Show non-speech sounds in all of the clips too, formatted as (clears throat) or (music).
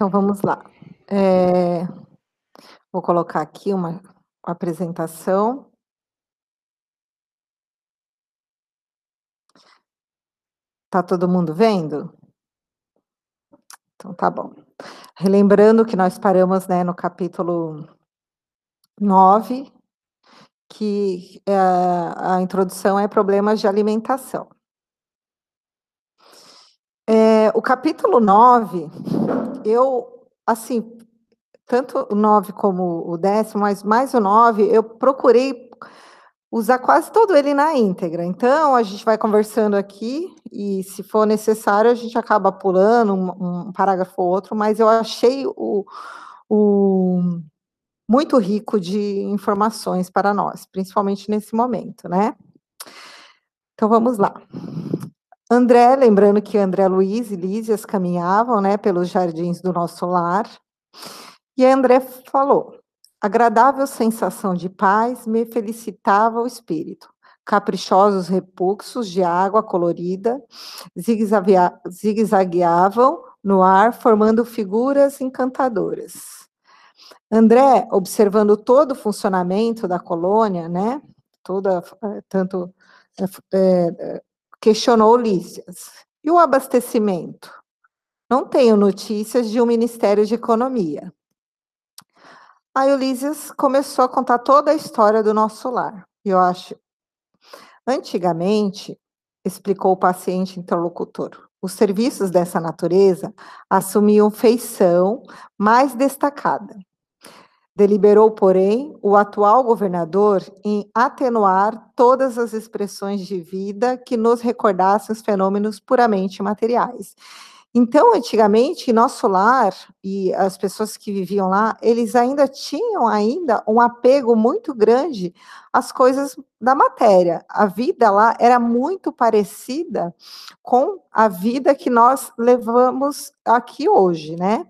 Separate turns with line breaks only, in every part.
Então vamos lá. Eh, vou colocar aqui uma apresentação. Tá todo mundo vendo? Então tá bom. Relembrando que nós paramos, né, no capítulo 9, que, eh, a introdução é problemas de alimentação. Eh, o capítulo 9, eu, assim, tanto o 9 como o 10º, mas mais o 9, eu procurei usar quase todo ele na íntegra. Então, a gente vai conversando aqui e, se for necessário, a gente acaba pulando um um parágrafo ou outro, mas eu achei o o muito rico de informações para nós, principalmente nesse momento, né. Então vamos lá. André, lembrando que André Luiz e Lísias caminhavam, né, pelos jardins do nosso lar, e André falou: "Agradável sensação de paz me felicitava o espírito, caprichosos repuxos de água colorida zigue-zagueavam no ar, formando figuras encantadoras". André, observando todo o funcionamento da colônia, né, toda eh, tanto, eh, questionou Lísias: "E o abastecimento? Não tenho notícias de um Ministério de Economia". Aí Lísias começou a contar toda a história do nosso lar, e eu acho antigamente, explicou o paciente interlocutor, os serviços dessa natureza assumiam feição mais destacada. Deliberou, porém, o atual governador em atenuar todas as expressões de vida que nos recordassem os fenômenos puramente materiais. Então, antigamente, nosso lar, e as pessoas que viviam lá, eles ainda tinham ainda um apego muito grande às coisas da matéria. A vida lá era muito parecida com a vida que nós levamos aqui hoje, né.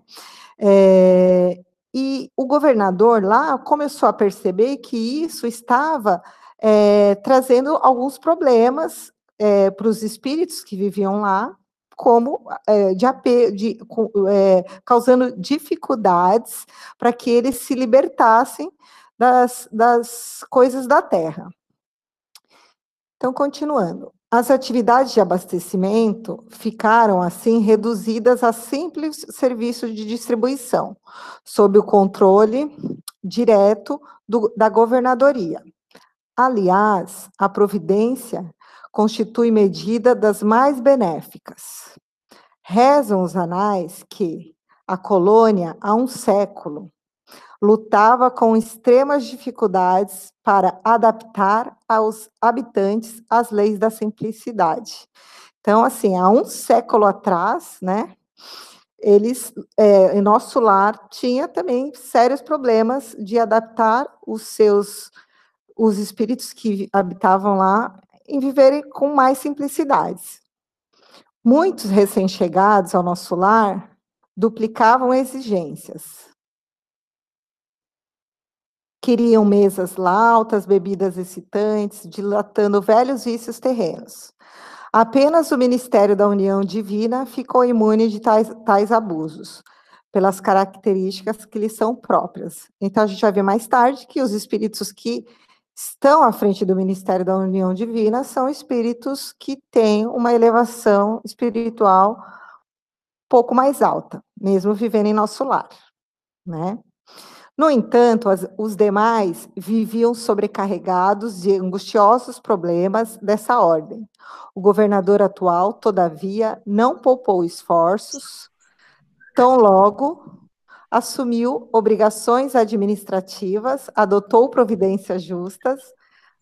Eh, e o governador lá começou a perceber que isso estava, eh, trazendo alguns problemas, eh, para os espíritos que viviam lá, como, eh, de de eh, causando dificuldades para que eles se libertassem das das coisas da terra. Então, continuando. As atividades de abastecimento ficaram, assim, reduzidas a simples serviço de distribuição, sob o controle direto do da governadoria. Aliás, a providência constitui medida das mais benéficas. Rezam os anais que a colônia, há um século, lutava com extremas dificuldades para adaptar aos habitantes as leis da simplicidade. Então, assim, há um século atrás, né, eles, eh, em nosso lar tinha também sérios problemas de adaptar os seus os espíritos que habitavam lá, em viverem com mais simplicidades. Muitos recém-chegados ao nosso lar duplicavam exigências. Queriam mesas lautas, bebidas excitantes, dilatando velhos vícios terrenos. Apenas o Ministério da União Divina ficou imune de tais tais abusos, pelas características que lhes são próprias. Então a gente vai ver mais tarde que os espíritos que estão à frente do Ministério da União Divina são espíritos que têm uma elevação espiritual pouco mais alta, mesmo vivendo em nosso lar, né. No entanto, as os demais viviam sobrecarregados de angustiosos problemas dessa ordem. O governador atual, todavia, não poupou esforços, tão logo assumiu obrigações administrativas, adotou providências justas,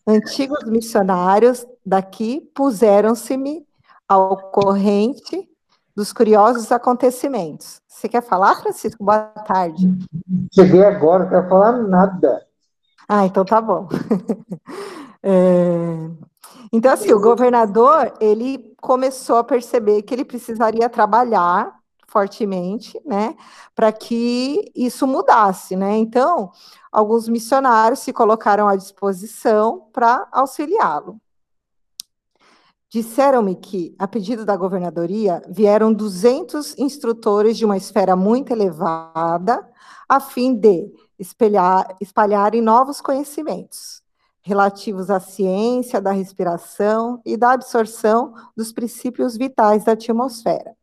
antigos missionários daqui puseram-se-me ao corrente dos curiosos acontecimentos. Você quer falar, Francisco? Boa tarde.
Cheguei agora, não quero falar nada.
Ah, então tá bom. Eh, (laughs) então, assim, o governador, ele começou a perceber que ele precisaria trabalhar fortemente, né, para que isso mudasse, né. Então, alguns missionários se colocaram à disposição para auxiliá-lo. Disseram-me que, a pedido da governadoria, vieram 200 instrutores de uma esfera muito elevada, a fim de espelhar, espalharem novos conhecimentos relativos à ciência da respiração e da absorção dos princípios vitais da atmosfera.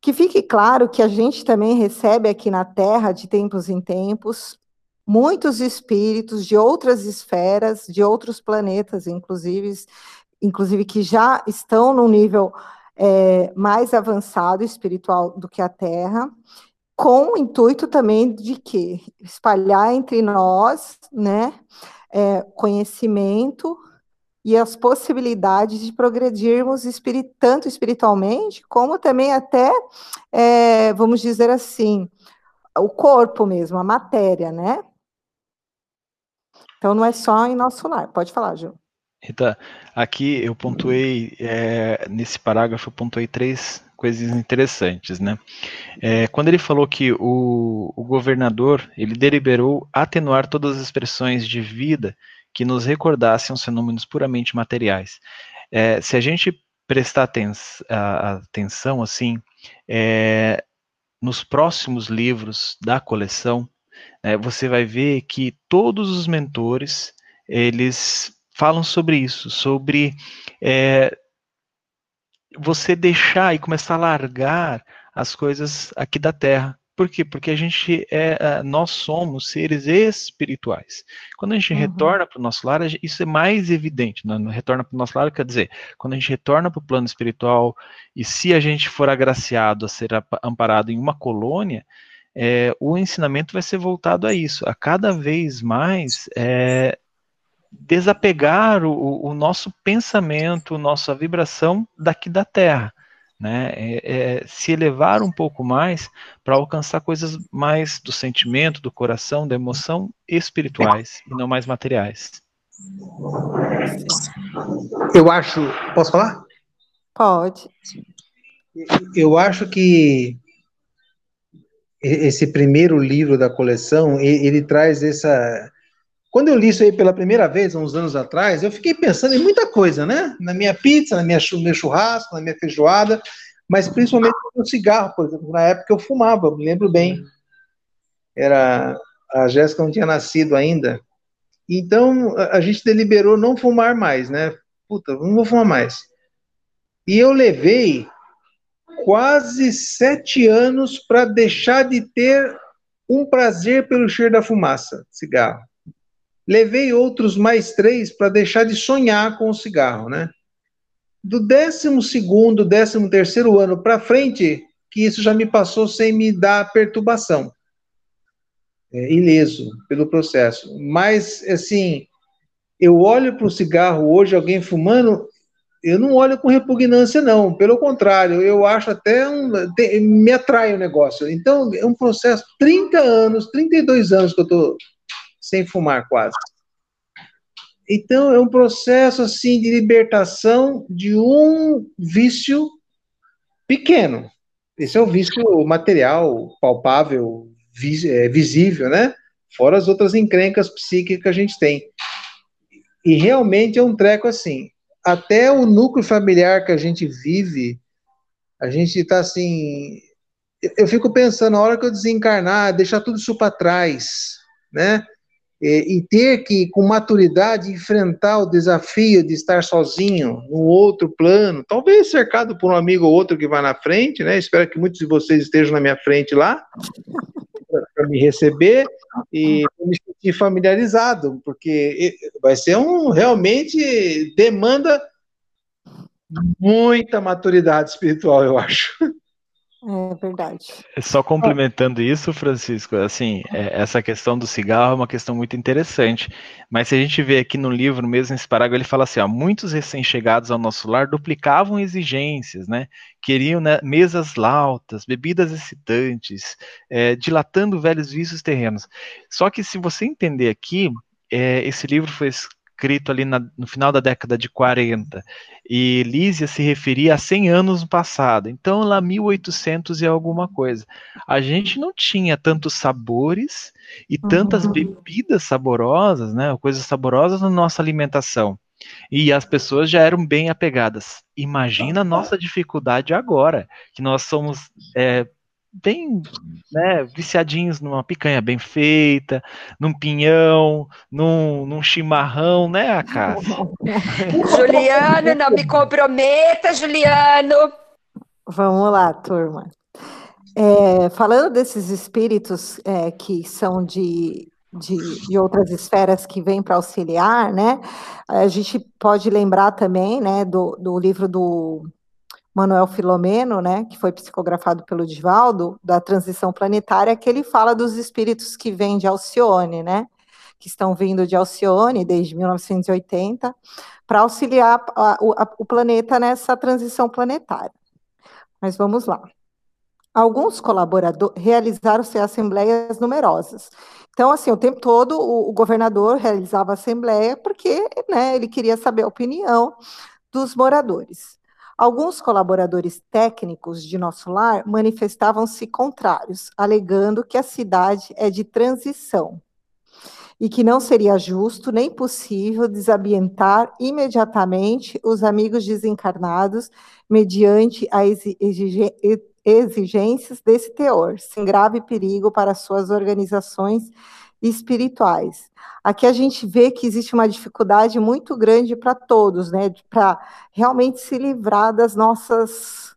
Que fique claro que a gente também recebe aqui na Terra, de tempos em tempos, muitos espíritos de outras esferas, de outros planetas, inclusive, inclusive que já estão num nível é, mais avançado espiritual do que a Terra, com o intuito também de que espalhar entre nós, né, é, conhecimento e as possibilidades de progredirmos espirit tanto espiritualmente, como também até, é, vamos dizer assim, o corpo mesmo, a matéria, né? Então não é só em nosso lar. Pode falar, Ju.
Rita, aqui eu pontuei, é, nesse parágrafo, eu pontuei três coisas interessantes, né? É, quando ele falou que o, o governador, ele deliberou atenuar todas as expressões de vida que nos recordassem os fenômenos puramente materiais. É, se a gente prestar aten a, atenção, assim, é, nos próximos livros da coleção, é, você vai ver que todos os mentores, eles falam sobre isso, sobre é, você deixar e começar a largar as coisas aqui da Terra. Por quê? Porque a gente é, nós somos seres espirituais. Quando a gente uhum. retorna para o nosso lar, isso é mais evidente. Né? Retorna para o nosso lar, quer dizer, quando a gente retorna para o plano espiritual, e se a gente for agraciado a ser amparado em uma colônia, é, o ensinamento vai ser voltado a isso, a cada vez mais é, desapegar o, o nosso pensamento, nossa vibração daqui da Terra. Né, é, é, se elevar um pouco mais para alcançar coisas mais do sentimento, do coração, da emoção espirituais e não mais materiais.
Eu acho. Posso falar?
Pode.
Eu acho que esse primeiro livro da coleção ele, ele traz essa quando eu li isso aí pela primeira vez, uns anos atrás, eu fiquei pensando em muita coisa, né? Na minha pizza, na minha, meu churrasco, na minha feijoada, mas principalmente no cigarro, por exemplo. Na época eu fumava, me lembro bem. Era a Jéssica não tinha nascido ainda. Então a gente deliberou não fumar mais, né? Puta, não vou fumar mais. E eu levei quase sete anos para deixar de ter um prazer pelo cheiro da fumaça, cigarro. Levei outros mais três para deixar de sonhar com o cigarro, né? Do décimo segundo, décimo terceiro ano para frente, que isso já me passou sem me dar perturbação. É, ileso pelo processo. Mas, assim, eu olho para o cigarro hoje, alguém fumando, eu não olho com repugnância, não. Pelo contrário, eu acho até um. Me atrai o negócio. Então, é um processo, 30 anos, 32 anos que eu estou sem fumar quase. Então, é um processo assim de libertação de um vício pequeno. Esse é o vício material, palpável, é, visível, né? Fora as outras encrencas psíquicas que a gente tem. E realmente é um treco assim. Até o núcleo familiar que a gente vive, a gente está assim. Eu fico pensando, na hora que eu desencarnar, deixar tudo isso para trás, né? E ter que, com maturidade, enfrentar o desafio de estar sozinho, no outro plano, talvez cercado por um amigo ou outro que vai na frente, né? Espero que muitos de vocês estejam na minha frente lá, (laughs) para me receber e me sentir familiarizado, porque vai ser um, realmente, demanda muita maturidade espiritual, eu acho. (laughs)
É verdade.
Só complementando isso, Francisco, assim, é, essa questão do cigarro é uma questão muito interessante. Mas se a gente vê aqui no livro, mesmo nesse parágrafo, ele fala assim: ó, muitos recém-chegados ao nosso lar duplicavam exigências, né? Queriam né, mesas lautas, bebidas excitantes, é, dilatando velhos vícios terrenos. Só que se você entender aqui, é, esse livro foi escrito ali na, no final da década de 40, e Lísia se referia a 100 anos no passado, então lá 1800 e alguma coisa. A gente não tinha tantos sabores e tantas uhum. bebidas saborosas, né, coisas saborosas na nossa alimentação. E as pessoas já eram bem apegadas. Imagina a nossa dificuldade agora, que nós somos é, bem né, viciadinhos numa picanha bem feita, num pinhão, num, num chimarrão, né, Cássia? (laughs) (laughs)
Juliano, não me comprometa, Juliano!
Vamos lá, turma. É, falando desses espíritos é, que são de, de, de, outras esferas que vêm para auxiliar, né? A gente pode lembrar também, né, do, do livro do Manuel Filomeno, né, que foi psicografado pelo Divaldo, da transição planetária, que ele fala dos espíritos que vêm de Alcione, né, que estão vindo de Alcione desde 1980, para auxiliar a, a, o planeta nessa transição planetária. Mas vamos lá. Alguns colaboradores realizaram-se assembleias numerosas. Então, assim, o tempo todo o, o governador realizava assembleia porque né, ele queria saber a opinião dos moradores. Alguns colaboradores técnicos de nosso lar manifestavam-se contrários, alegando que a cidade é de transição e que não seria justo nem possível desambientar imediatamente os amigos desencarnados mediante as exigências desse teor, sem grave perigo para suas organizações espirituais. Aqui a gente vê que existe uma dificuldade muito grande para todos, né, para realmente se livrar das nossas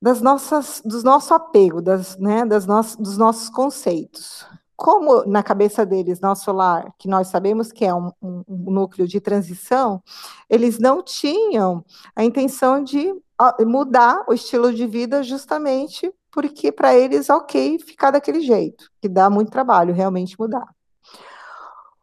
das nossas dos nosso apego, das, né, das no, dos nossos conceitos. Como na cabeça deles, nosso lar, que nós sabemos que é um, um, um núcleo de transição, eles não tinham a intenção de mudar o estilo de vida justamente porque para eles, ok, ficar daquele jeito, que dá muito trabalho realmente mudar.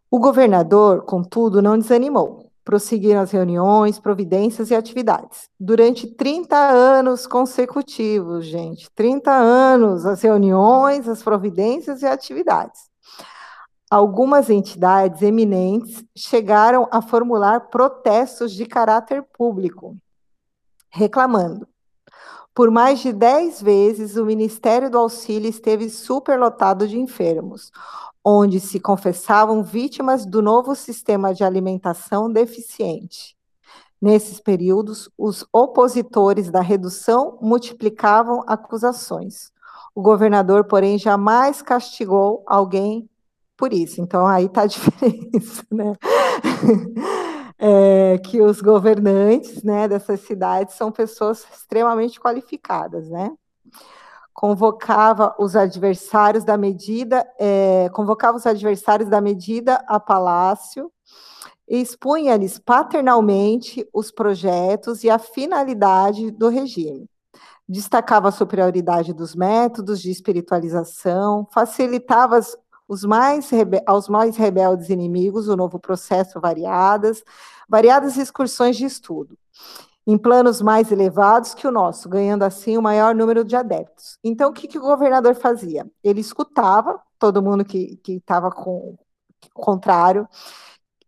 O governador, contudo, não desanimou. Prosseguiram as reuniões, providências e atividades. Durante 30 anos consecutivos, gente, 30 anos, as reuniões, as providências e atividades. Algumas entidades eminentes chegaram a formular protestos de caráter público, reclamando por mais de dez vezes, o Ministério do Auxílio esteve superlotado de enfermos, onde se confessavam vítimas do novo sistema de alimentação deficiente. Nesses períodos, os opositores da redução multiplicavam acusações. O governador, porém, jamais castigou alguém por isso. Então, aí está a (laughs) diferença, né? É, que os governantes né, dessas cidades são pessoas extremamente qualificadas, né? Convocava os adversários da medida, é, convocava os adversários da medida a palácio e expunha-lhes paternalmente os projetos e a finalidade do regime. Destacava a superioridade dos métodos de espiritualização, facilitava as os mais aos mais rebeldes inimigos, o novo processo variadas, variadas excursões de estudo, em planos mais elevados que o nosso, ganhando assim o maior número de adeptos. Então, o que, que o governador fazia? Ele escutava todo mundo que estava com contrário,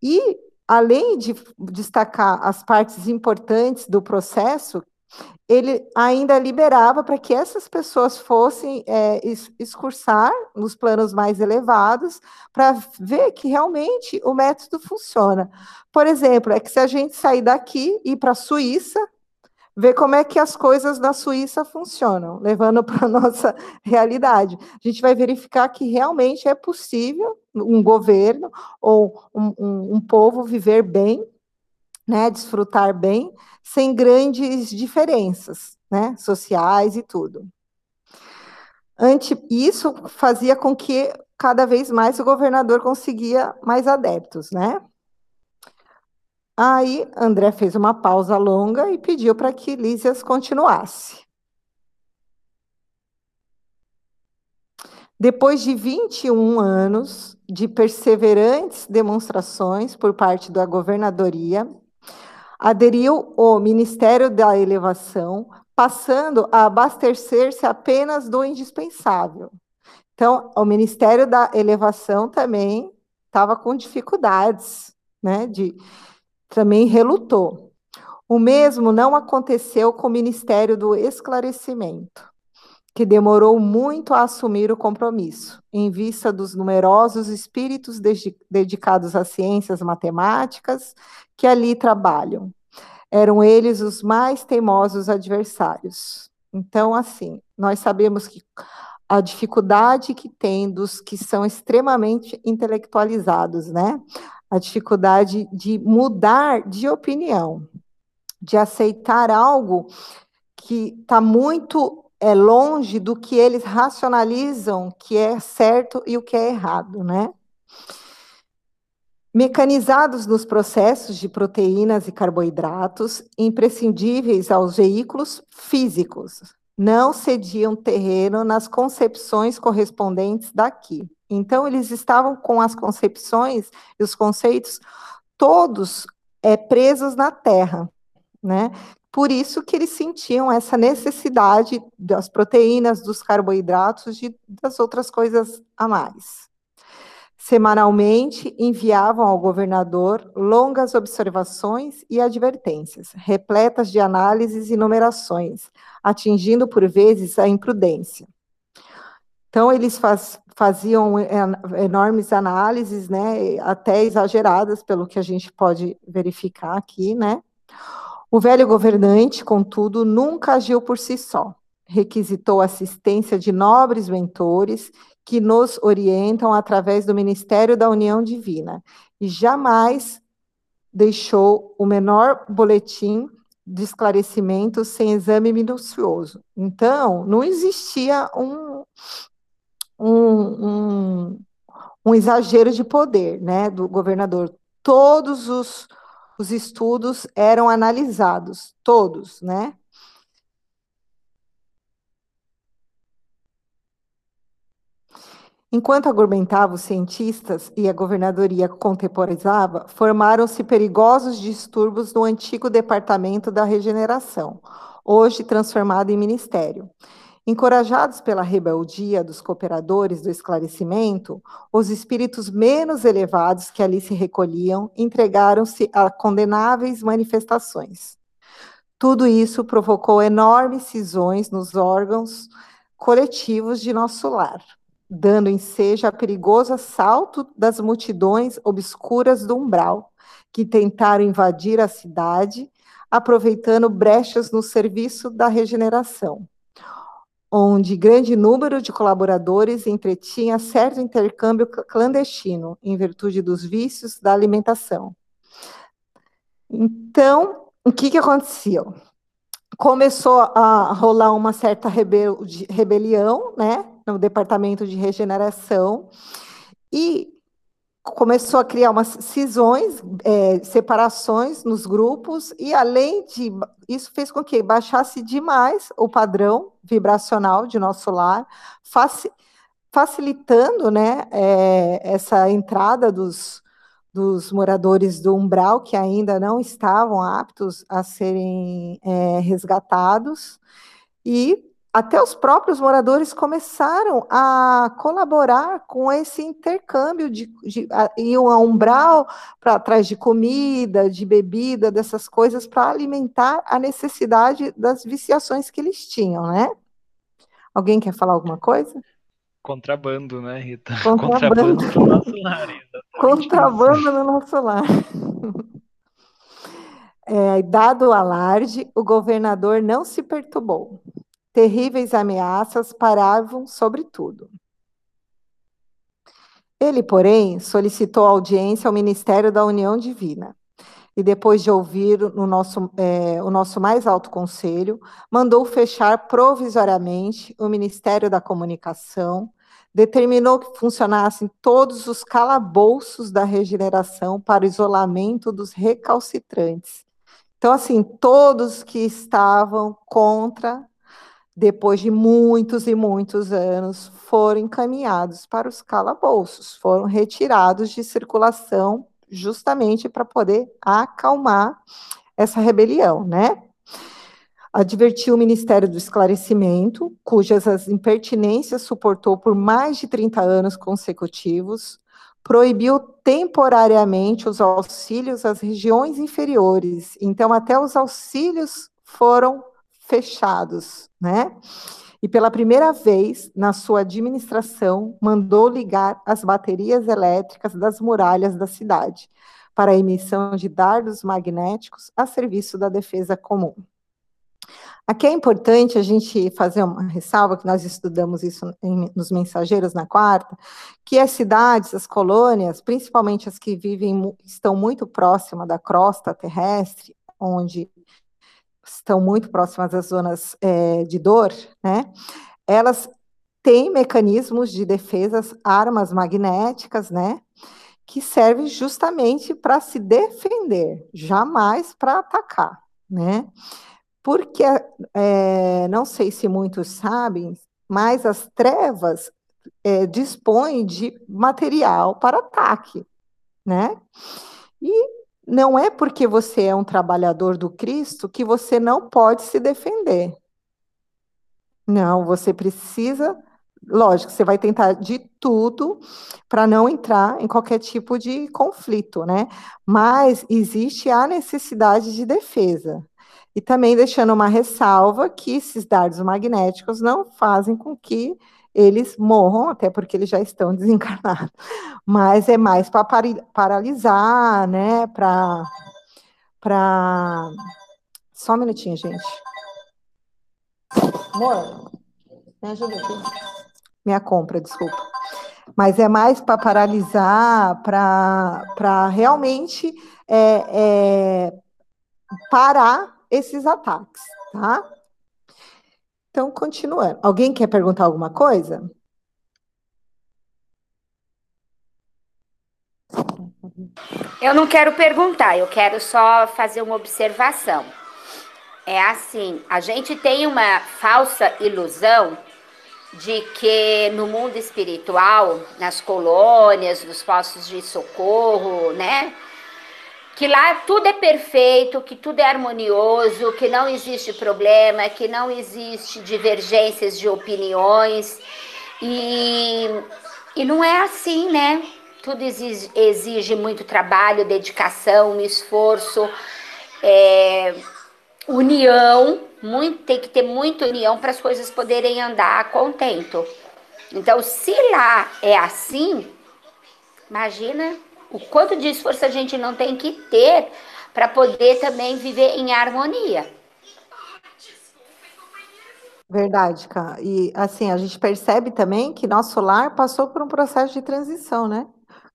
e além de destacar as partes importantes do processo, ele ainda liberava para que essas pessoas fossem é, excursar nos planos mais elevados para ver que realmente o método funciona. Por exemplo, é que se a gente sair daqui e ir para a Suíça, ver como é que as coisas na Suíça funcionam, levando (laughs) para a nossa realidade. A gente vai verificar que realmente é possível um governo ou um, um, um povo viver bem né, desfrutar bem, sem grandes diferenças, né, sociais e tudo. Ante, isso fazia com que cada vez mais o governador conseguia mais adeptos, né? Aí André fez uma pausa longa e pediu para que Lísias continuasse. Depois de 21 anos de perseverantes demonstrações por parte da governadoria, aderiu o Ministério da Elevação, passando a abastecer-se apenas do indispensável. Então, o Ministério da Elevação também estava com dificuldades, né? De, também relutou. O mesmo não aconteceu com o Ministério do Esclarecimento. Que demorou muito a assumir o compromisso, em vista dos numerosos espíritos dedicados às ciências matemáticas que ali trabalham. Eram eles os mais teimosos adversários. Então, assim, nós sabemos que a dificuldade que tem dos que são extremamente intelectualizados, né? A dificuldade de mudar de opinião, de aceitar algo que está muito é, longe do que eles racionalizam que é certo e o que é errado, né? Mecanizados nos processos de proteínas e carboidratos, imprescindíveis aos veículos físicos, não cediam terreno nas concepções correspondentes daqui. Então, eles estavam com as concepções e os conceitos todos é, presos na terra, né? Por isso que eles sentiam essa necessidade das proteínas, dos carboidratos e das outras coisas a mais. Semanalmente enviavam ao governador longas observações e advertências, repletas de análises e numerações, atingindo por vezes a imprudência. Então, eles faz, faziam é, enormes análises, né, até exageradas, pelo que a gente pode verificar aqui, né. O velho governante, contudo, nunca agiu por si só. Requisitou assistência de nobres mentores que nos orientam através do Ministério da União Divina, e jamais deixou o menor boletim de esclarecimento sem exame minucioso. Então, não existia um, um, um, um exagero de poder né, do governador. Todos os, os estudos eram analisados, todos, né? Enquanto argumentavam os cientistas e a governadoria contemporizava, formaram-se perigosos distúrbios no antigo Departamento da Regeneração, hoje transformado em ministério. Encorajados pela rebeldia dos cooperadores do esclarecimento, os espíritos menos elevados que ali se recolhiam entregaram-se a condenáveis manifestações. Tudo isso provocou enormes cisões nos órgãos coletivos de nosso lar dando ensejo a perigoso assalto das multidões obscuras do umbral, que tentaram invadir a cidade, aproveitando brechas no serviço da regeneração, onde grande número de colaboradores entretinha certo intercâmbio clandestino, em virtude dos vícios da alimentação. Então, o que, que aconteceu? Começou a rolar uma certa rebel rebelião, né? no departamento de regeneração e começou a criar umas cisões, é, separações nos grupos, e além de. Isso fez com que baixasse demais o padrão vibracional de nosso lar, faci, facilitando né, é, essa entrada dos, dos moradores do umbral que ainda não estavam aptos a serem é, resgatados. E até os próprios moradores começaram a colaborar com esse intercâmbio de, de iam a umbral para atrás de comida, de bebida, dessas coisas para alimentar a necessidade das viciações que eles tinham, né? Alguém quer falar alguma coisa?
Contrabando, né, Rita?
Contrabando, Contrabando no nosso lar. Contrabando no nosso lar. (laughs) É, dado o alarde, o governador não se perturbou terríveis ameaças paravam sobre tudo. Ele, porém, solicitou audiência ao Ministério da União Divina e, depois de ouvir no nosso, é, o nosso mais alto conselho, mandou fechar provisoriamente o Ministério da Comunicação, determinou que funcionassem todos os calabouços da regeneração para o isolamento dos recalcitrantes. Então, assim, todos que estavam contra depois de muitos e muitos anos, foram encaminhados para os calabouços, foram retirados de circulação justamente para poder acalmar essa rebelião, né? Advertiu o Ministério do Esclarecimento, cujas as impertinências suportou por mais de 30 anos consecutivos, proibiu temporariamente os auxílios às regiões inferiores. Então, até os auxílios foram fechados, né? e pela primeira vez na sua administração mandou ligar as baterias elétricas das muralhas da cidade para a emissão de dardos magnéticos a serviço da defesa comum. Aqui é importante a gente fazer uma ressalva, que nós estudamos isso em, nos mensageiros na quarta, que as cidades, as colônias, principalmente as que vivem, estão muito próximas da crosta terrestre, onde estão muito próximas das zonas é, de dor, né? Elas têm mecanismos de defesas, armas magnéticas, né? Que servem justamente para se defender, jamais para atacar, né? Porque, é, não sei se muitos sabem, mas as trevas é, dispõem de material para ataque, né? E não é porque você é um trabalhador do Cristo que você não pode se defender. Não, você precisa, lógico, você vai tentar de tudo para não entrar em qualquer tipo de conflito, né? Mas existe a necessidade de defesa. E também deixando uma ressalva que esses dardos magnéticos não fazem com que eles morram, até porque eles já estão (laughs) desencarnados. Mas é mais para paralisar, né? Para. Pra... Só um minutinho, gente. Amor, me ajuda aqui. Minha compra, desculpa. Mas é mais para paralisar, para realmente é, é, parar esses ataques, tá? Então, continuando. Alguém quer perguntar alguma coisa?
Eu não quero perguntar, eu quero só fazer uma observação. É assim, a gente tem uma falsa ilusão de que no mundo espiritual, nas colônias, nos postos de socorro, né? Que lá tudo é perfeito, que tudo é harmonioso, que não existe problema, que não existe divergências de opiniões. E, e não é assim, né? Tudo exige, exige muito trabalho, dedicação, esforço, é, união. Muito, tem que ter muita união para as coisas poderem andar contento. Então, se lá é assim, imagina o quanto de esforço a gente não tem que ter para poder também viver em harmonia.
Verdade, cara. E assim, a gente percebe também que nosso lar passou por um processo de transição, né?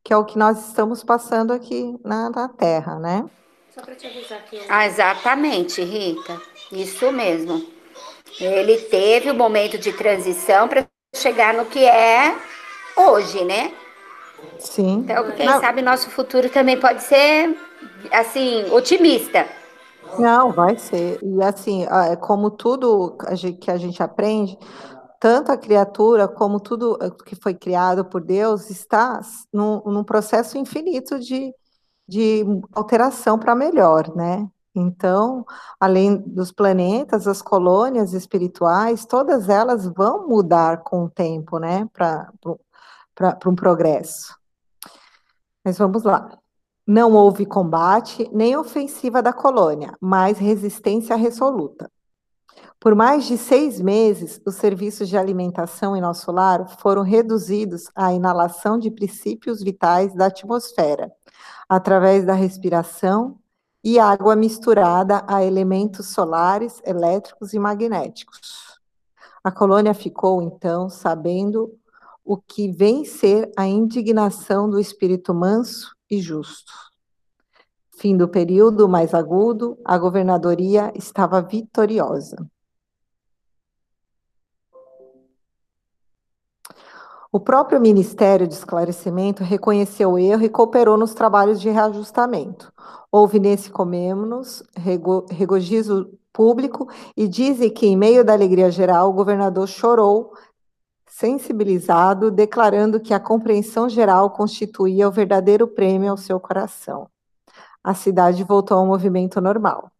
Que é o que nós estamos passando aqui na, na Terra, né?
Só para te avisar aqui. Ah, exatamente, Rita. Isso mesmo. Ele teve o um momento de transição para chegar no que é hoje, né?
Sim.
Então, quem Não. sabe nosso futuro também pode ser, assim, otimista.
Não, vai ser. E assim, é como tudo que a gente aprende, tanto a criatura como tudo que foi criado por Deus está num, num processo infinito de, de alteração para melhor, né? Então, além dos planetas, as colônias espirituais, todas elas vão mudar com o tempo, né? Para um progresso. Mas vamos lá. Não houve combate nem ofensiva da colônia, mas resistência resoluta. Por mais de seis meses, os serviços de alimentação em nosso lar foram reduzidos à inalação de princípios vitais da atmosfera, através da respiração e água misturada a elementos solares, elétricos e magnéticos. A colônia ficou, então, sabendo o que vem ser a indignação do espírito manso e justo. Fim do período mais agudo, a governadoria estava vitoriosa. O próprio Ministério de Esclarecimento reconheceu o erro e cooperou nos trabalhos de reajustamento. Houve nesse comemos rego, regozijo público e dizem que, em meio da alegria geral, o governador chorou sensibilizado, declarando que a compreensão geral constituía o verdadeiro prêmio ao seu coração. A cidade voltou ao movimento normal.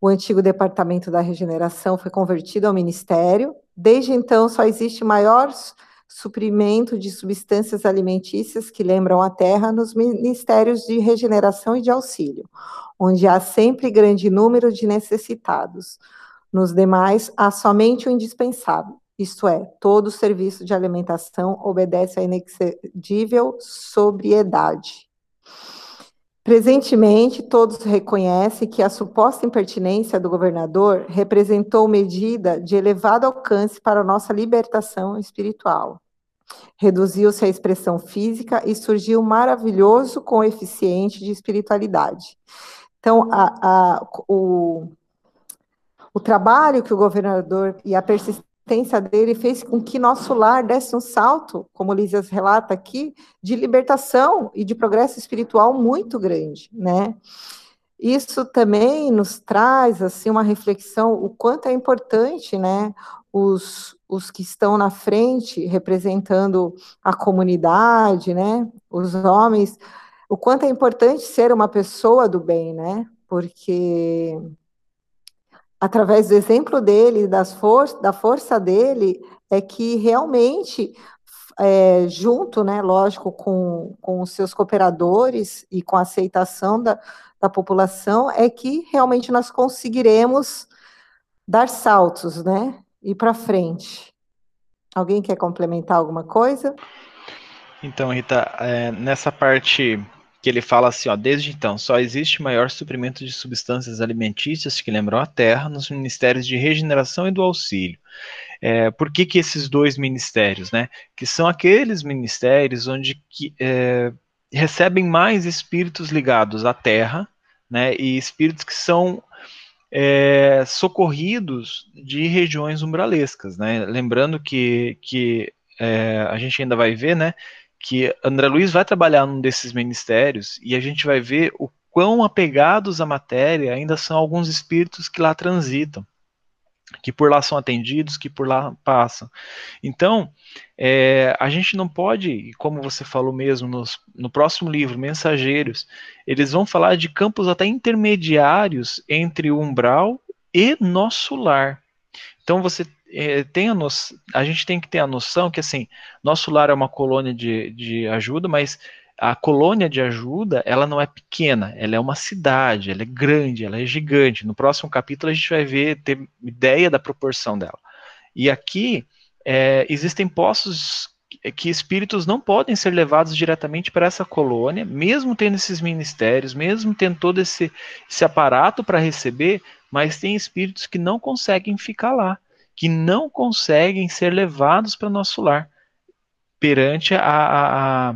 O antigo departamento da regeneração foi convertido ao ministério. Desde então, só existe maior suprimento de substâncias alimentícias que lembram a terra nos ministérios de regeneração e de auxílio, onde há sempre grande número de necessitados. Nos demais, há somente o indispensável isto é, todo serviço de alimentação obedece à inexcedível sobriedade. Presentemente, todos reconhecem que a suposta impertinência do governador representou medida de elevado alcance para nossa libertação espiritual. Reduziu-se a expressão física e surgiu um maravilhoso coeficiente de espiritualidade. Então, a, a, o, o trabalho que o governador e a persistência dele fez com que nosso lar desse um salto, como Lísias relata aqui, de libertação e de progresso espiritual muito grande, né? Isso também nos traz assim uma reflexão o quanto é importante, né, os, os que estão na frente representando a comunidade, né, os homens, o quanto é importante ser uma pessoa do bem, né? Porque através do exemplo dele, das for da força dele, é que realmente, é, junto, né, lógico, com, com os seus cooperadores e com a aceitação da, da população, é que realmente nós conseguiremos dar saltos, né, ir para frente. Alguém quer complementar alguma coisa?
Então, Rita, é, nessa parte que ele fala assim, ó, desde então, só existe maior suprimento de substâncias alimentícias que lembram a terra nos ministérios de regeneração e do auxílio. É, por que, que esses dois ministérios, né? Que são aqueles ministérios onde que, é, recebem mais espíritos ligados à terra, né? E espíritos que são é, socorridos de regiões umbralescas, né? Lembrando que, que é, a gente ainda vai ver, né? Que André Luiz vai trabalhar num desses ministérios e a gente vai ver o quão apegados à matéria ainda são alguns espíritos que lá transitam, que por lá são atendidos, que por lá passam. Então, é, a gente não pode, como você falou mesmo nos, no próximo livro, Mensageiros, eles vão falar de campos até intermediários entre o umbral e nosso lar. Então você é, tem a, no, a gente tem que ter a noção que assim, nosso lar é uma colônia de, de ajuda, mas a colônia de ajuda, ela não é pequena, ela é uma cidade, ela é grande, ela é gigante. No próximo capítulo a gente vai ver, ter ideia da proporção dela. E aqui é, existem postos que espíritos não podem ser levados diretamente para essa colônia, mesmo tendo esses ministérios, mesmo tendo todo esse, esse aparato para receber, mas tem espíritos que não conseguem ficar lá que não conseguem ser levados para nosso lar perante a, a,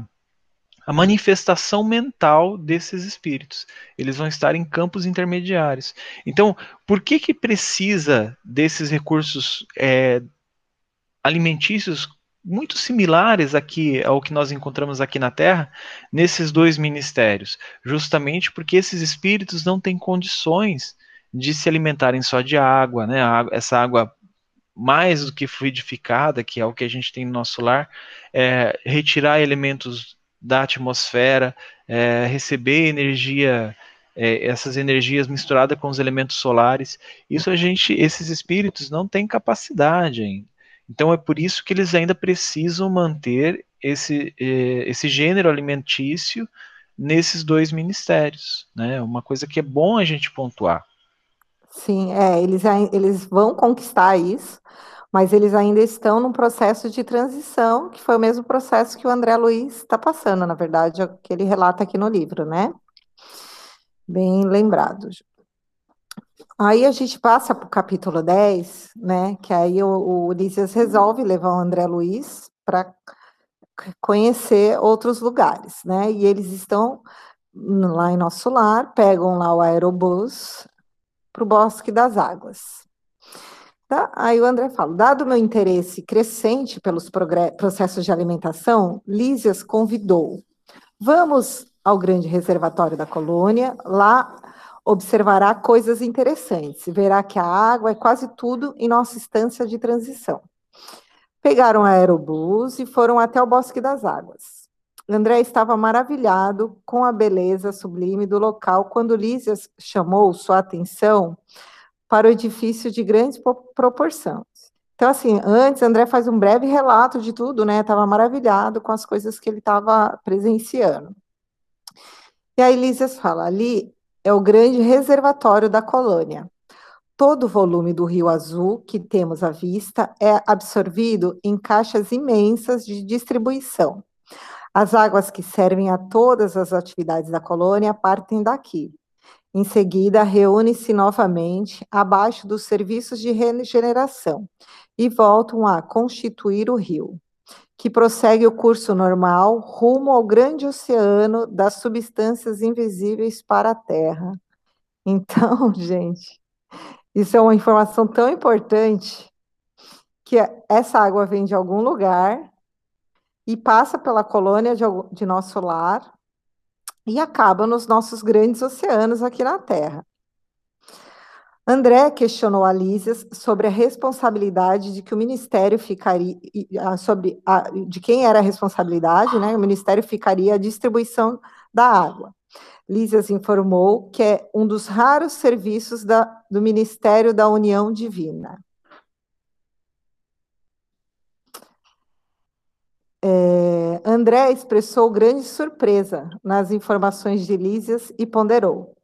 a, manifestação mental desses espíritos. Eles vão estar em campos intermediários. Então, por que que precisa desses recursos é, alimentícios muito similares aqui ao que nós encontramos aqui na Terra, nesses dois ministérios, justamente porque esses espíritos não têm condições de se alimentarem só de água, né? essa água mais do que fluidificada, que é o que a gente tem no nosso lar, é, retirar elementos da atmosfera, é, receber energia, é, essas energias misturadas com os elementos solares. Isso a gente, esses espíritos não têm capacidade ainda. Então é por isso que eles ainda precisam manter esse, é, esse gênero alimentício nesses dois ministérios, né? Uma coisa que é bom a gente pontuar.
Sim, é, eles, eles vão conquistar isso, mas eles ainda estão num processo de transição, que foi o mesmo processo que o André Luiz está passando, na verdade, é o que ele relata aqui no livro, né? Bem lembrado. Aí a gente passa para o capítulo 10, né? Que aí o, o Ulisses resolve levar o André Luiz para conhecer outros lugares, né? E eles estão lá em nosso lar, pegam lá o aerobus, para o Bosque das Águas. Tá? Aí o André fala: dado meu interesse crescente pelos processos de alimentação, Lísias convidou. Vamos ao grande reservatório da colônia, lá observará coisas interessantes, verá que a água é quase tudo em nossa estância de transição. Pegaram a aerobus e foram até o Bosque das Águas. André estava maravilhado com a beleza sublime do local quando Lísias chamou sua atenção para o edifício de grandes proporções. Então, assim, antes André faz um breve relato de tudo, né? Estava maravilhado com as coisas que ele estava presenciando. E aí Lísias fala: ali é o grande reservatório da colônia. Todo o volume do Rio Azul que temos à vista é absorvido em caixas imensas de distribuição. As águas que servem a todas as atividades da colônia partem daqui. Em seguida, reúnem-se novamente abaixo dos serviços de regeneração e voltam a constituir o rio, que prossegue o curso normal rumo ao grande oceano das substâncias invisíveis para a Terra. (laughs) Então, gente, isso é uma informação tão importante que essa água vem de algum lugar e passa pela colônia de, de nosso lar e acaba nos nossos grandes oceanos aqui na Terra. André questionou a Lísias sobre a responsabilidade de que o ministério ficaria sobre a, de quem era a responsabilidade, né? O ministério ficaria a distribuição da água. Lísias informou que é um dos raros serviços da, do Ministério da União Divina. É, André expressou grande surpresa nas informações de Lísias e ponderou.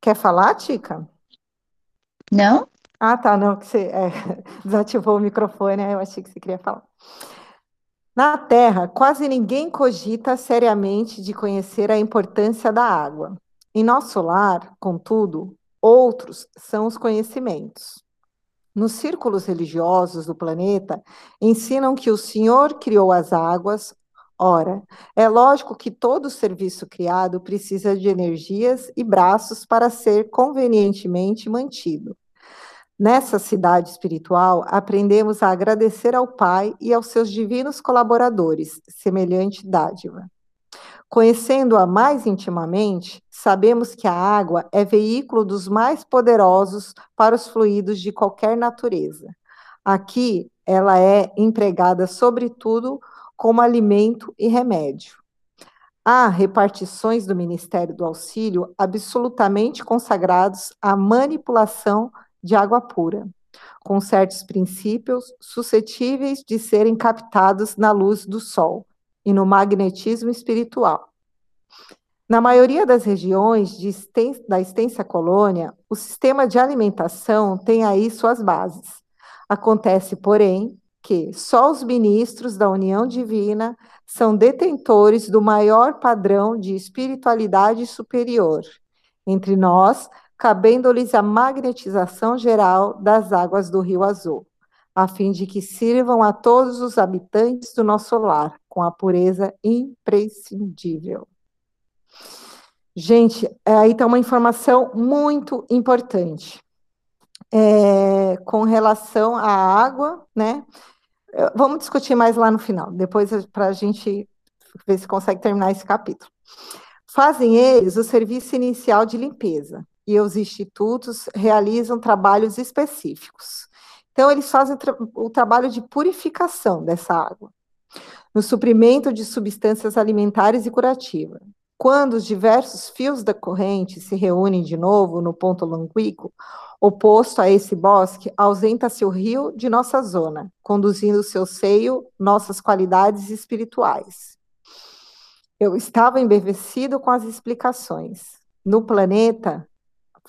Quer falar, Tica?
Não?
Ah, tá, não, que você é, (laughs) desativou o microfone, eu achei que você queria falar. Na Terra, quase ninguém cogita seriamente de conhecer a importância da água. Em nosso lar, contudo, outros são os conhecimentos. Nos círculos religiosos do planeta, ensinam que o Senhor criou as águas. Ora, é lógico que todo serviço criado precisa de energias e braços para ser convenientemente mantido. Nessa cidade espiritual, aprendemos a agradecer ao Pai e aos seus divinos colaboradores, semelhante dádiva. Conhecendo-a mais intimamente, sabemos que a água é veículo dos mais poderosos para os fluidos de qualquer natureza. Aqui, ela é empregada, sobretudo, como alimento e remédio. Há repartições do Ministério do Auxílio absolutamente consagrados à manipulação de água pura, com certos princípios suscetíveis de serem captados na luz do sol e no magnetismo espiritual. Na maioria das regiões da extensa colônia, o sistema de alimentação tem aí suas bases. Acontece, porém, que só os ministros da união divina são detentores do maior padrão de espiritualidade superior. Entre nós, cabendo-lhes a magnetização geral das águas do Rio Azul, a fim de que sirvam a todos os habitantes do nosso lar com a pureza imprescindível. Gente, aí está uma informação muito importante é, com relação à água, né? Vamos discutir mais lá no final, depois para a gente ver se consegue terminar esse capítulo. Fazem eles o serviço inicial de limpeza, e os institutos realizam trabalhos específicos. Então, eles fazem tra o trabalho de purificação dessa água, no suprimento de substâncias alimentares e curativas. Quando os diversos fios da corrente se reúnem de novo no ponto longínquo, oposto a esse bosque, ausenta-se o rio de nossa zona, conduzindo seu seio nossas qualidades espirituais. Eu estava embevecido com as explicações. No planeta,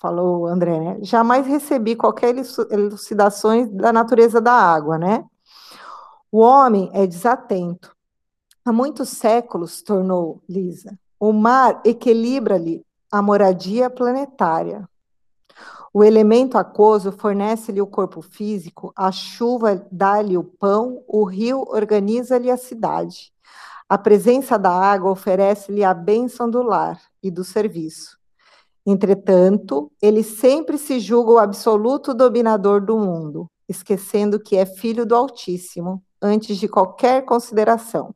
falou André, né? Jamais recebi qualquer elucidações da natureza da água, né? O homem é desatento. Há muitos séculos, tornou Lisa, o mar equilibra-lhe a moradia planetária. O elemento aquoso fornece-lhe o corpo físico, a chuva dá-lhe o pão, o rio organiza-lhe a cidade. A presença da água oferece-lhe a bênção do lar e do serviço. Entretanto, ele sempre se julga o absoluto dominador do mundo, esquecendo que é filho do Altíssimo, antes de qualquer consideração.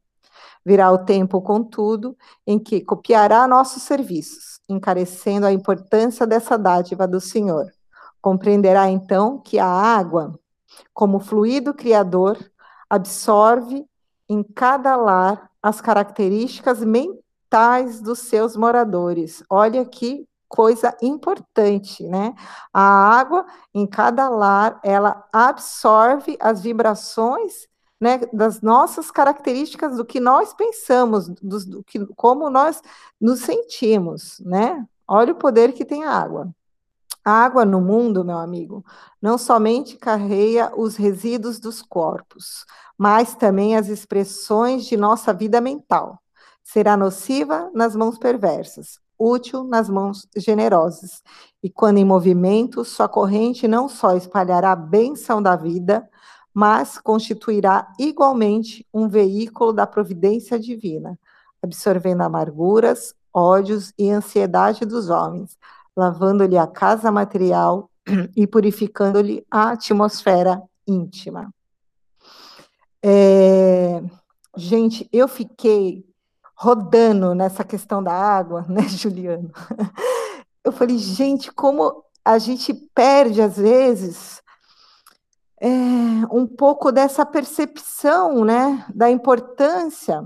Virá o tempo, contudo, em que copiará nossos serviços, encarecendo a importância dessa dádiva do Senhor. Compreenderá então que a água, como fluido criador, absorve em cada lar as características mentais dos seus moradores. Olha que coisa importante, né? A água em cada lar, ela absorve as vibrações né, das nossas características do que nós pensamos, do, do que, como nós nos sentimos, né? Olha o poder que tem a água. A água no mundo, meu amigo, não somente carrega os resíduos dos corpos, mas também as expressões de nossa vida mental. Será nociva nas mãos perversas, útil nas mãos generosas. E quando em movimento, sua corrente não só espalhará a bênção da vida, mas constituirá igualmente um veículo da providência divina, absorvendo amarguras, ódios e ansiedade dos homens, lavando-lhe a casa material (clears throat) e purificando-lhe a atmosfera íntima. É, gente, eu fiquei rodando nessa questão da água, (laughs) né, Juliano? Eu falei, gente, como a gente perde, às vezes, é, um pouco dessa percepção, né, da importância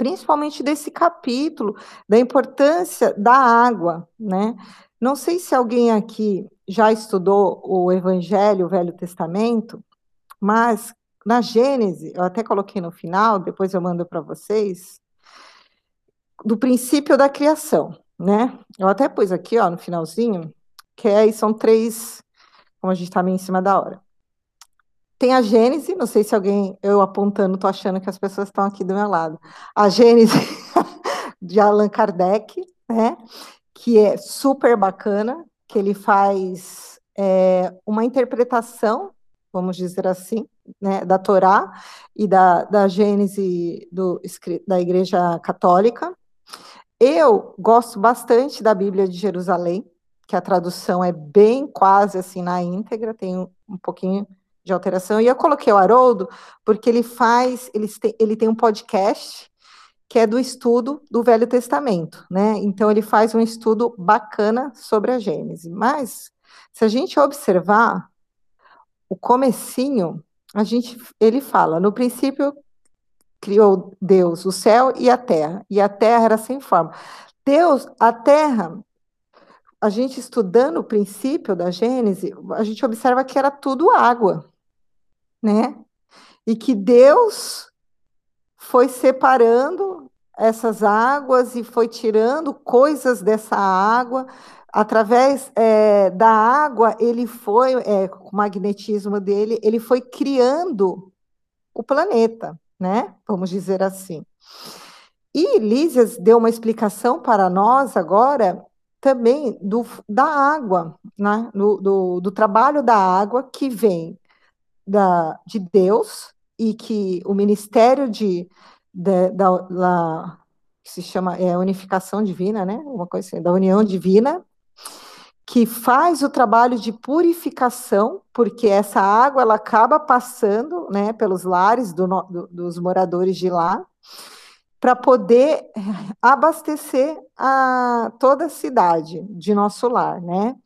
principalmente desse capítulo, da importância da água, né? Não sei se alguém aqui já estudou o Evangelho, o Velho Testamento, mas na Gênesis, eu até coloquei no final, depois eu mando para vocês, do princípio da criação, né? Eu até pus aqui, ó, no finalzinho, que aí são três, como a gente está meio em cima da hora. Tem a Gênese, não sei se alguém, eu apontando, estou achando que as pessoas estão aqui do meu lado. A Gênese (laughs) de Allan Kardec, né? Que é super bacana, que ele faz é, uma interpretação, vamos dizer assim, né, da Torá e da, da Gênese do, da Igreja Católica. Eu gosto bastante da Bíblia de Jerusalém, que a tradução é bem quase assim na íntegra, tem um pouquinho de alteração. E eu coloquei o Haroldo porque ele faz, ele tem, ele tem um podcast que é do estudo do Velho Testamento, né? Então ele faz um estudo bacana sobre a Gênese. Mas se a gente observar o comecinho, a gente ele fala, no princípio criou Deus o céu e a terra, e a terra era sem forma. Deus, a terra, a gente estudando o princípio da Gênese, a gente observa que era tudo água né? E que Deus foi separando essas águas e foi tirando coisas dessa água. Através é, da água, ele foi, é, com o magnetismo dele, ele foi criando o planeta, né? Vamos dizer assim. E Lísias deu uma explicação para nós agora também do, da água, né? do, do, do trabalho da água que vem da, de Deus e que o ministério de, de da, da, que se chama é, unificação divina, né? Uma coisa assim, da união divina, que faz o trabalho de purificação, porque essa água ela acaba passando, né, pelos lares do, do, dos moradores de lá, para poder abastecer a toda a cidade de nosso lar, né?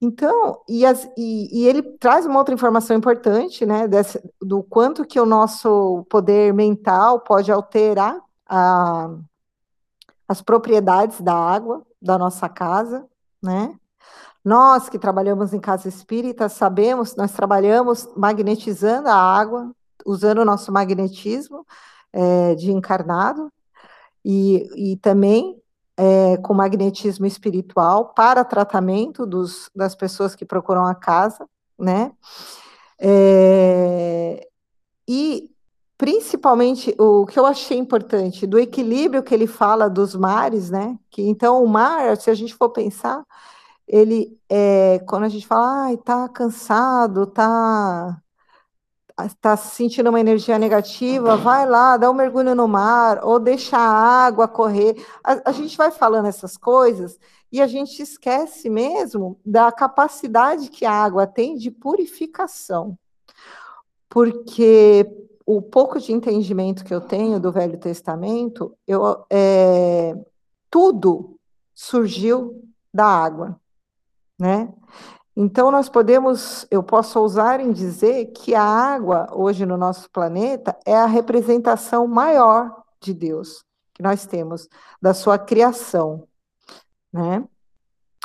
Então, e, as, e, e, ele traz uma outra informação importante, né, desse, do quanto que o nosso poder mental pode alterar a, as propriedades da água da nossa casa, né? Nós que trabalhamos em casa espírita sabemos, nós trabalhamos magnetizando a água, usando o nosso magnetismo é, de encarnado, e, e também é, com magnetismo espiritual para tratamento dos, das pessoas que procuram a casa, né? É, e principalmente o que eu achei importante do equilíbrio que ele fala dos mares, né? Que então o mar, se a gente for pensar, ele é, quando a gente fala, ai, tá cansado, tá está sentindo uma energia negativa, vai lá, dá um mergulho no mar, ou deixa a água correr. A, a, gente vai falando essas coisas e a gente esquece mesmo da capacidade que a água tem de purificação. Porque o pouco de entendimento que eu tenho do Velho Testamento, eu, é, tudo surgiu da água, né? Então, nós podemos, eu posso ousar em dizer que a água, hoje no nosso planeta, é a representação maior de Deus que nós temos, da sua criação. Né?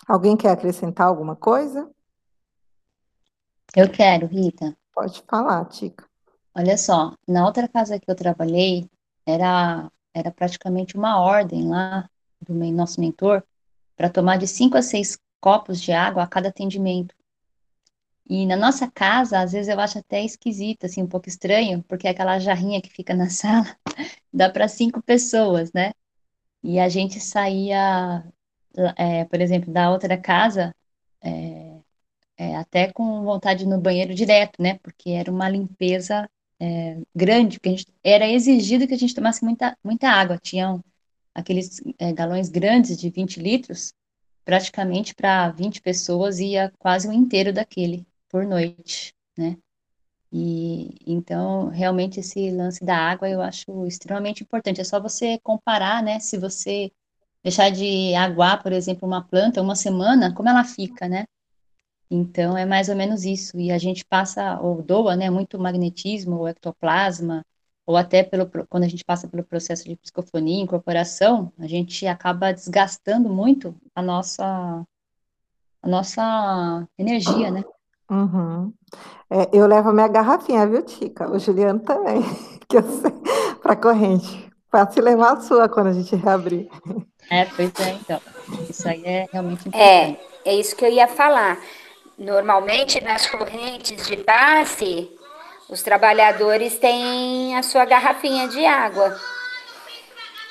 Alguém quer acrescentar alguma coisa?
Eu quero, Rita.
Pode falar, Tica.
Olha só, na outra casa que eu trabalhei, era, era praticamente uma ordem lá do nosso mentor para tomar de cinco a seis copos de água a cada atendimento. E na nossa casa, às vezes eu acho até esquisito, assim, um pouco estranho, porque aquela jarrinha que fica na (laughs) sala dá para cinco pessoas, né? E a gente saía, é, por exemplo, da outra casa, é, é, até com vontade no banheiro direto, né? Porque era uma limpeza é, grande, porque gente, era exigido que a gente tomasse muita, muita água. Tinham aqueles é, galões grandes de 20 litros, praticamente para 20 pessoas ia quase o inteiro daquele por noite, né? E então, realmente, esse lance da água eu acho extremamente importante. É só você comparar, né? Se você deixar de aguar, por exemplo, uma planta uma semana, como ela fica, né? Então, é mais ou menos isso. E a gente passa, ou doa, né? Muito magnetismo, ou ectoplasma, ou até pelo, quando a gente passa pelo processo de psicofonia, incorporação, a gente acaba desgastando muito a nossa, a nossa energia, né?
Uhum. É, eu levo a minha garrafinha, viu, Tica? O Juliano também, (laughs) que eu sei, para corrente. Para se levar a sua quando a gente reabrir.
É, pois é, então. Isso aí é realmente
é, importante. É, é isso que eu ia falar. Normalmente, nas correntes de passe, os trabalhadores têm a sua garrafinha de água.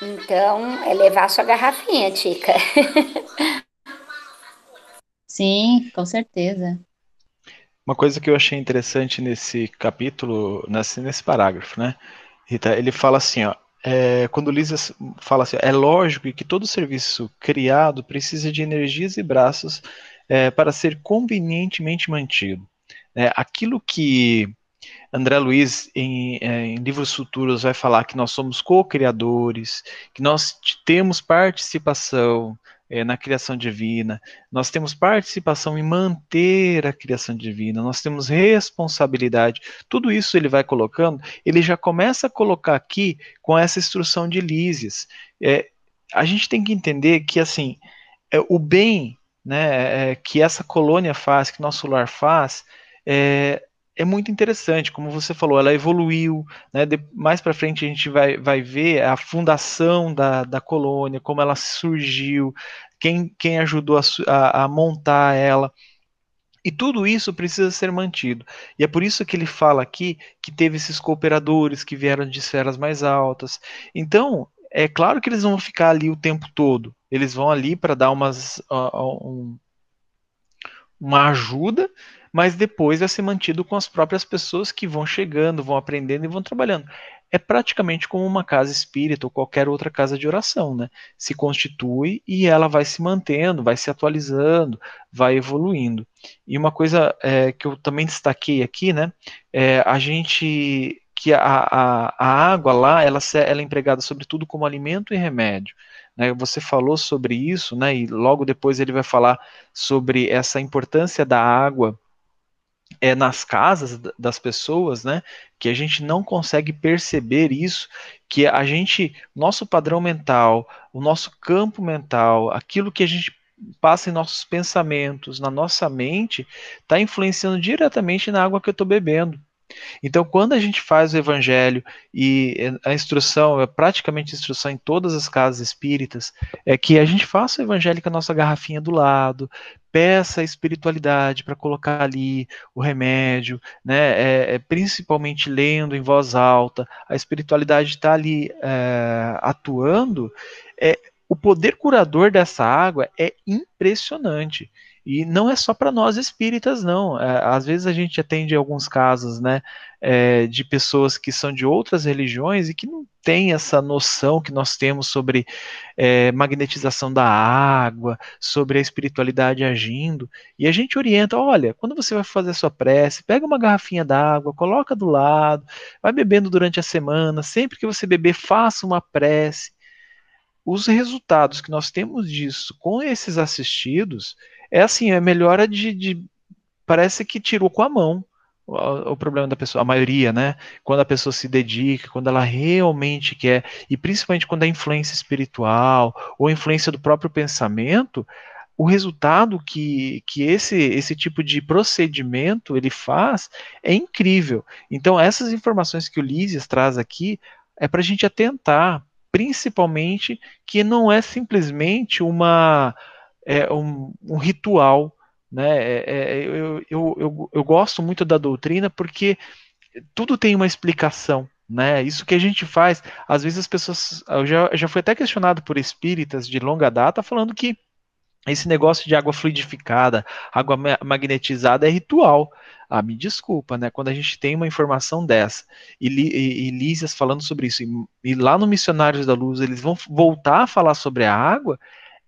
Então, é levar a sua garrafinha, Tica. (laughs)
Sim, com certeza.
Uma coisa que eu achei interessante nesse capítulo, nesse, nesse parágrafo, né, Rita, ele fala assim, ó, é, quando Lisa fala assim, é lógico que todo serviço criado precisa de energias e braços é, para ser convenientemente mantido. É, aquilo que André Luiz, em, é, em, livros futuros, vai falar que nós somos co-criadores, que nós temos participação, é, na criação divina, nós temos participação em manter a criação divina, nós temos responsabilidade. Tudo isso ele vai colocando, ele já começa a colocar aqui com essa instrução de Lísias. É, a gente tem que entender que assim é, o bem né, é, que essa colônia faz, que nosso lar faz, é, é muito interessante, como você falou, ela evoluiu, né? De, mais para frente a gente vai, vai ver a fundação da, da colônia, como ela surgiu, quem, quem ajudou a, a, a montar ela. E tudo isso precisa ser mantido. E é por isso que ele fala aqui que teve esses cooperadores que vieram de esferas mais altas. Então, é claro que eles vão ficar ali o tempo todo. Eles vão ali para dar umas, uh, um, uma ajuda, mas depois vai ser mantido com as próprias pessoas que vão chegando, vão aprendendo e vão trabalhando. É praticamente como uma casa espírita ou qualquer outra casa de oração, né? Se constitui e ela vai se mantendo, vai se atualizando, vai evoluindo. E uma coisa é, que eu também destaquei aqui, né? É, a gente que a, a, a água lá ela, ela é empregada sobretudo como alimento e remédio. Né? Você falou sobre isso, né? E logo depois ele vai falar sobre essa importância da água é nas casas das pessoas, né, que a gente não consegue perceber isso, que a gente, nosso padrão mental, o nosso campo mental, aquilo que a gente passa em nossos pensamentos, na nossa mente, está influenciando diretamente na água que eu estou bebendo. Então, quando a gente faz o evangelho e a instrução, é praticamente instrução em todas as casas espíritas, é que a gente faça o evangelho com a nossa garrafinha do lado, peça a espiritualidade para colocar ali o remédio, né? É, é, principalmente lendo em voz alta, a espiritualidade está ali é, atuando. É, o poder curador dessa água é impressionante. E não é só para nós espíritas, não. É, às vezes a gente atende alguns casos, né, é, de pessoas que são de outras religiões e que não têm essa noção que nós temos sobre é, magnetização da água, sobre a espiritualidade agindo. E a gente orienta: olha, quando você vai fazer a sua prece, pega uma garrafinha d'água, coloca do lado, vai bebendo durante a semana. Sempre que você beber, faça uma prece. Os resultados que nós temos disso com esses assistidos é assim, é melhora de, de parece que tirou com a mão o, problema da pessoa, a maioria, né? Quando a pessoa se dedica, quando ela realmente quer, e principalmente quando a influência espiritual ou influência do próprio pensamento, o resultado que, que esse, esse tipo de procedimento ele faz é incrível. Então, essas informações que o Lísias traz aqui é para a gente atentar, principalmente que não é simplesmente uma é, um, um ritual. Né? É, é, eu, eu, eu, eu gosto muito da doutrina porque tudo tem uma explicação. Né? Isso que a gente faz, às vezes as pessoas. Eu já, já fui até questionado por espíritas de longa data falando que esse negócio de água fluidificada, água magnetizada é ritual. Ah, me desculpa, né? Quando a gente tem uma informação dessa e, e, e Lísias falando sobre isso, e, e, lá no Missionários da Luz eles vão voltar a falar sobre a água,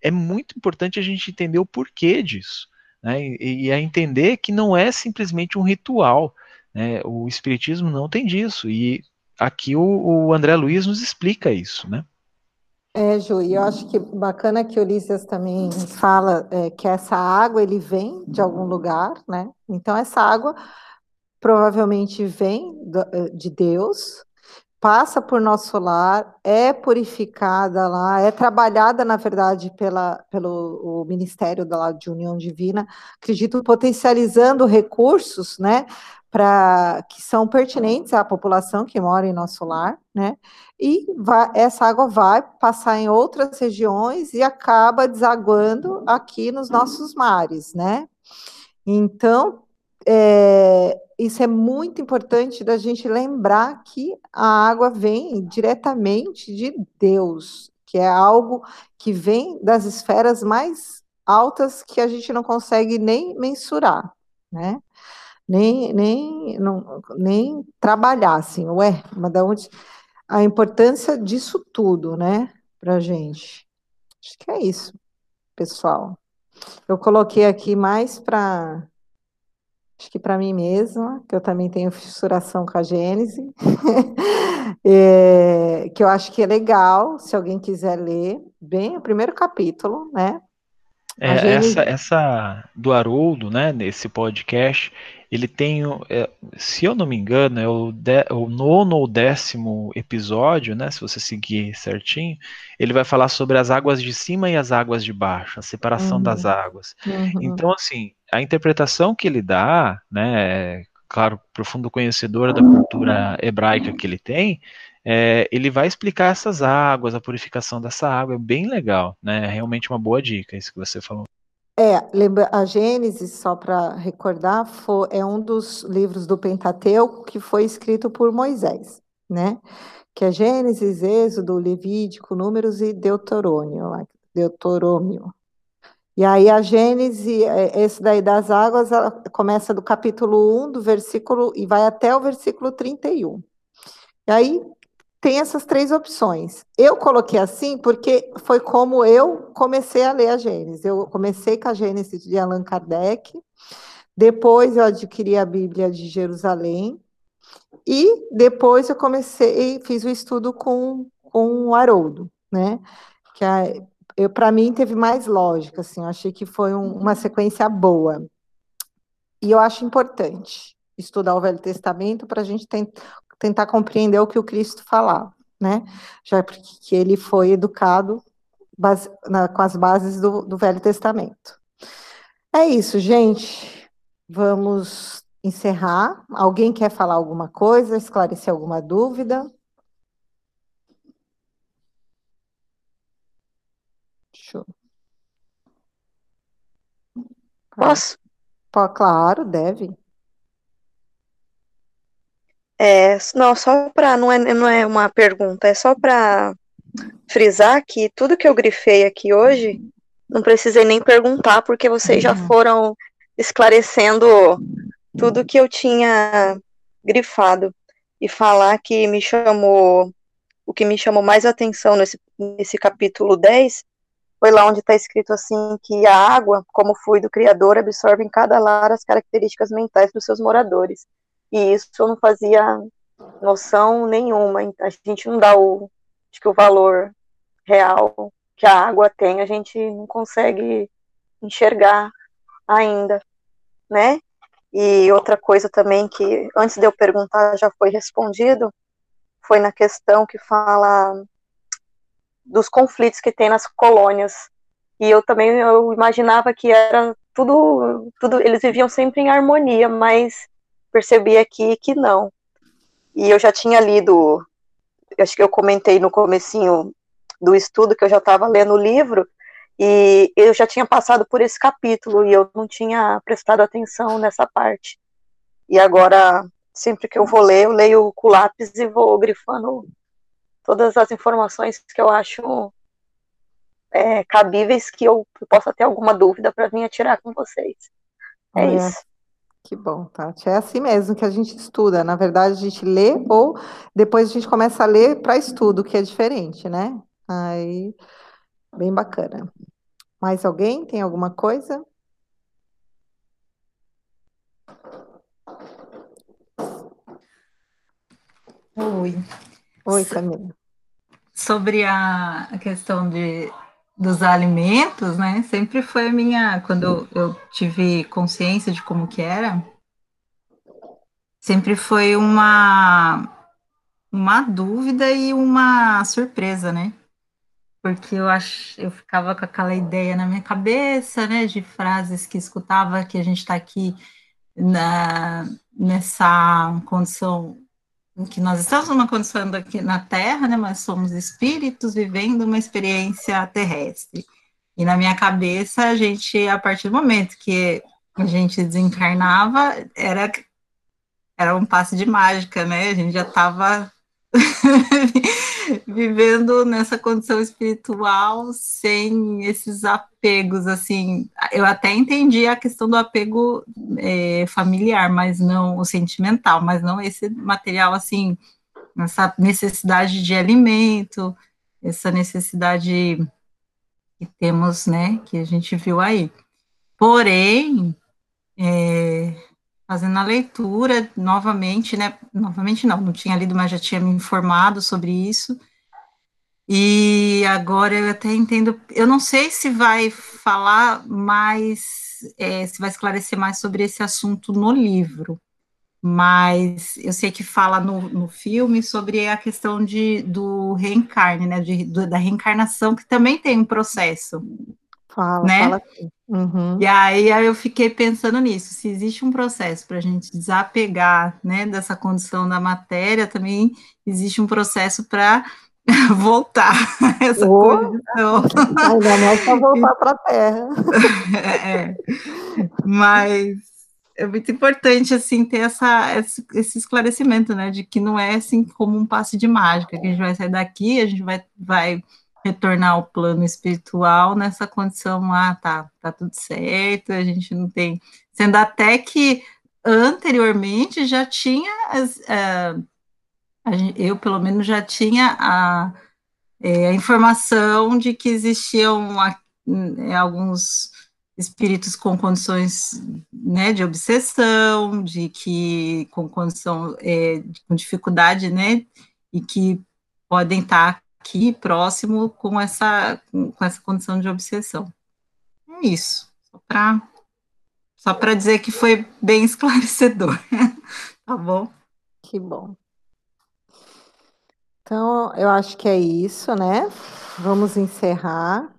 é muito importante a gente entender o porquê disso. Né? E, e a entender que não é simplesmente um ritual. Né? O Espiritismo não tem disso. E aqui o, o André Luiz nos explica isso, né?
É, Ju, e eu acho que bacana que Ulisses também fala é, que essa água ele vem de algum lugar, né? Então essa água provavelmente vem é, de Deus, passa por nosso lar, é purificada lá, é trabalhada, na verdade, pela, pelo o Ministério da de União Divina, acredito, potencializando recursos, né, para que são pertinentes à população que mora em nosso lar, né? E vai, essa água vai passar em outras regiões e acaba desaguando aqui nos nossos mares, né? Então, é, isso é muito importante da gente lembrar que a água vem diretamente de Deus, que é algo que vem das esferas mais altas que a gente não consegue nem mensurar, né? nem, nem, não, nem trabalhar, assim, ué, mas da onde... A importância disso tudo, né, pra gente. Acho que é isso, pessoal. Eu coloquei aqui mais para acho que para mim mesma, que eu também tenho fissuração com a Gênese, (laughs) é, que eu acho que é legal, se alguém quiser ler, bem o primeiro capítulo, né?
É, Gênese... essa, essa do Haroldo, né, nesse podcast, ele tem, é, se eu não me engano, é o, de, o, nono ou décimo episódio, né? Se você seguir certinho, ele vai falar sobre as águas de cima e as águas de baixo, a separação uhum. das águas. Uhum. Então, assim, a interpretação que ele dá, né? Claro, profundo conhecedor da cultura hebraica que ele tem, é, ele vai explicar essas águas, a purificação dessa água, é bem legal, né? É realmente uma boa dica, isso que você falou.
É, lembra, a Gênesis, só para recordar, foi, é um dos livros do Pentateuco que foi escrito por Moisés, né? Que é Gênesis, Êxodo, Levítico, Números e Deuterônio, Deuterônio. E aí a Gênesis, é, esse daí das águas, começa do capítulo 1, do versículo, e vai até o versículo 31. E aí tem essas três opções. Eu coloquei assim porque foi como eu comecei a ler a Gênesis. Eu comecei com a Gênesis de Allan Kardec, depois eu adquiri a Bíblia de Jerusalém, e depois eu comecei, fiz o estudo com, com o Haroldo, né? Que para mim teve mais lógica, assim, eu achei que foi um, uma sequência boa. E eu acho importante estudar o Velho Testamento para a gente tentar compreender o que o Cristo falava, né? Já porque ele foi educado base, na, com as bases do, do Velho Testamento. É isso, gente. Vamos encerrar. Alguém quer falar alguma coisa, esclarecer alguma dúvida? Show.
Posso?
Claro, deve.
É, não, só para não é, não é uma pergunta, é só para frisar que tudo que eu grifei aqui hoje, não precisei nem perguntar, porque vocês já uhum. foram esclarecendo tudo que eu tinha grifado. E falar que me chamou, o que me chamou mais atenção nesse, nesse capítulo 10 foi lá onde está escrito assim que a água, como fluido criador, absorve em cada lar as características mentais dos seus moradores e isso eu não fazia noção nenhuma. A gente não dá o, acho que o valor real que a água tem, a gente não consegue enxergar ainda, né? E outra coisa também que antes de eu perguntar já foi respondido, foi na questão que fala dos conflitos que tem nas colônias. E eu também eu imaginava que era tudo, tudo eles viviam sempre em harmonia, mas percebi aqui que não. E eu já tinha lido, acho que eu comentei no comecinho do estudo que eu já estava lendo o livro, E eu já tinha passado por esse capítulo e eu não tinha prestado atenção nessa parte. E agora, sempre que eu vou ler, eu leio com lápis e vou grifando todas as informações que eu acho é, cabíveis, que eu possa ter alguma dúvida para vir atirar com vocês. É
Olha,
isso.
Que bom, Tati. É assim mesmo que a gente estuda. Na verdade, a gente lê ou depois a gente começa a ler para estudo, que é diferente, né? Aí, bem bacana. Mais alguém tem alguma coisa?
Oi.
Oi, Camila.
Sobre a questão de, dos alimentos, né? Sempre foi a minha, quando eu tive consciência de como que era, sempre foi uma, uma dúvida e uma surpresa, né? Porque eu acho, eu ficava com aquela ideia na minha cabeça, né, de frases que escutava que a gente está aqui na, nessa condição que nós estamos numa condição aqui na Terra, né, mas somos espíritos vivendo uma experiência terrestre. E na minha cabeça, a gente, a partir do momento que a gente desencarnava, era, era um passe de mágica, né? A gente já estava (laughs) vivendo nessa condição espiritual sem esses apegos, assim, eu até entendi a questão do apego é, familiar, mas não o sentimental, mas não esse material, assim, essa necessidade de alimento, essa necessidade que temos, né, que a gente viu aí. Porém, é, fazendo a leitura novamente, né? Novamente não, não tinha lido, mas já tinha me informado sobre isso. E agora eu até entendo, eu não sei se vai falar mais, é, se vai esclarecer mais sobre esse assunto no livro, mas eu sei que fala no, no filme sobre a questão de, do reencarne, né? De, do, da reencarnação, que também tem um processo.
Fala,
Né?
fala. Uhum.
E aí, aí eu fiquei pensando nisso, se existe um processo para a gente desapegar, né, dessa condição da matéria, também existe um processo para (laughs) voltar a (laughs) essa
Oh.
condição.
Ainda mais para voltar para a Terra. (laughs)
É, mas é muito importante assim ter essa, esse, esse esclarecimento, né, de que não é assim como um passe de mágica, que a gente vai sair daqui, a gente vai, vai retornar ao plano espiritual nessa condição, ah, tá, tá tudo certo, a gente não tem, sendo até que anteriormente já tinha as, gen- eu pelo menos já tinha a, é, a informação de que existiam a- é, alguns espíritos com condições né, de obsessão, de que com condição é, com dificuldade, né, e que podem estar aqui próximo com essa com, essa condição de obsessão. É isso, só para só dizer que foi bem (laughs) esclarecedor, tá bom?
Que bom. Então, eu acho que é isso, né? Vamos encerrar.